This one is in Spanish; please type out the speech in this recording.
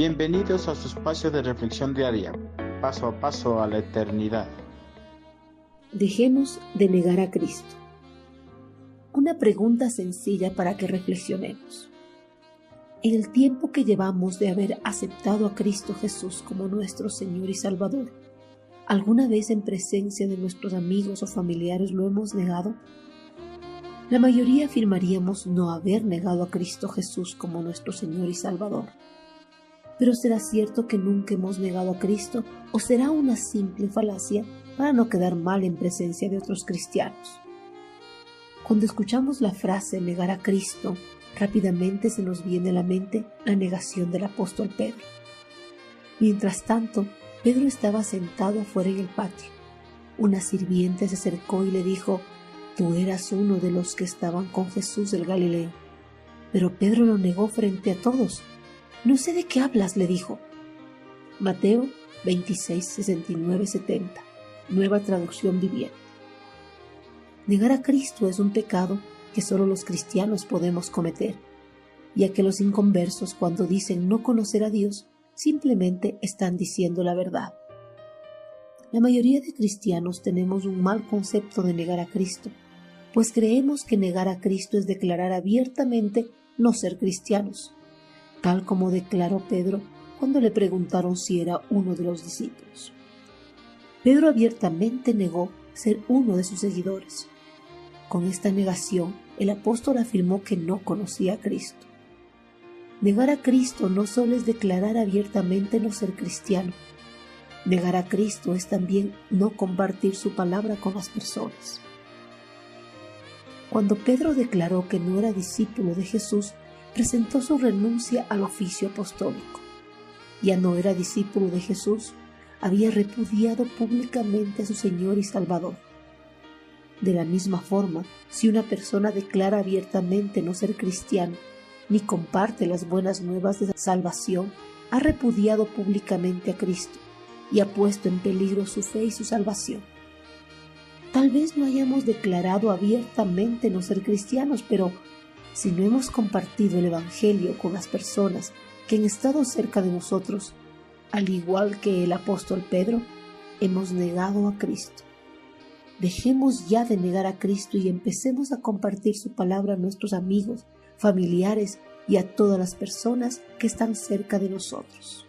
Bienvenidos a su espacio de reflexión diaria, paso a paso a la eternidad. Dejemos de negar a Cristo. Una pregunta sencilla para que reflexionemos. En el tiempo que llevamos de haber aceptado a Cristo Jesús como nuestro Señor y Salvador, ¿alguna vez en presencia de nuestros amigos o familiares lo hemos negado? La mayoría afirmaríamos no haber negado a Cristo Jesús como nuestro Señor y Salvador. Pero ¿será cierto que nunca hemos negado a Cristo o será una simple falacia para no quedar mal en presencia de otros cristianos? Cuando escuchamos la frase negar a Cristo, rápidamente se nos viene a la mente la negación del apóstol Pedro. Mientras tanto, Pedro estaba sentado afuera en el patio. Una sirviente se acercó y le dijo, Tú eras uno de los que estaban con Jesús el Galileo. Pero Pedro lo negó frente a todos no sé de qué hablas, le dijo. Mateo 26, 69, 70. Nueva traducción viviente. Negar a Cristo es un pecado que solo los cristianos podemos cometer, ya que los inconversos cuando dicen no conocer a Dios, simplemente están diciendo la verdad. La mayoría de cristianos tenemos un mal concepto de negar a Cristo, pues creemos que negar a Cristo es declarar abiertamente no ser cristianos tal como declaró Pedro cuando le preguntaron si era uno de los discípulos. Pedro abiertamente negó ser uno de sus seguidores. Con esta negación, el apóstol afirmó que no conocía a Cristo. Negar a Cristo no solo es declarar abiertamente no ser cristiano. Negar a Cristo es también no compartir su palabra con las personas. Cuando Pedro declaró que no era discípulo de Jesús, presentó su renuncia al oficio apostólico. Ya no era discípulo de Jesús, había repudiado públicamente a su Señor y Salvador. De la misma forma, si una persona declara abiertamente no ser cristiano, ni comparte las buenas nuevas de salvación, ha repudiado públicamente a Cristo y ha puesto en peligro su fe y su salvación. Tal vez no hayamos declarado abiertamente no ser cristianos, pero si no hemos compartido el Evangelio con las personas que han estado cerca de nosotros, al igual que el apóstol Pedro, hemos negado a Cristo. Dejemos ya de negar a Cristo y empecemos a compartir su palabra a nuestros amigos, familiares y a todas las personas que están cerca de nosotros.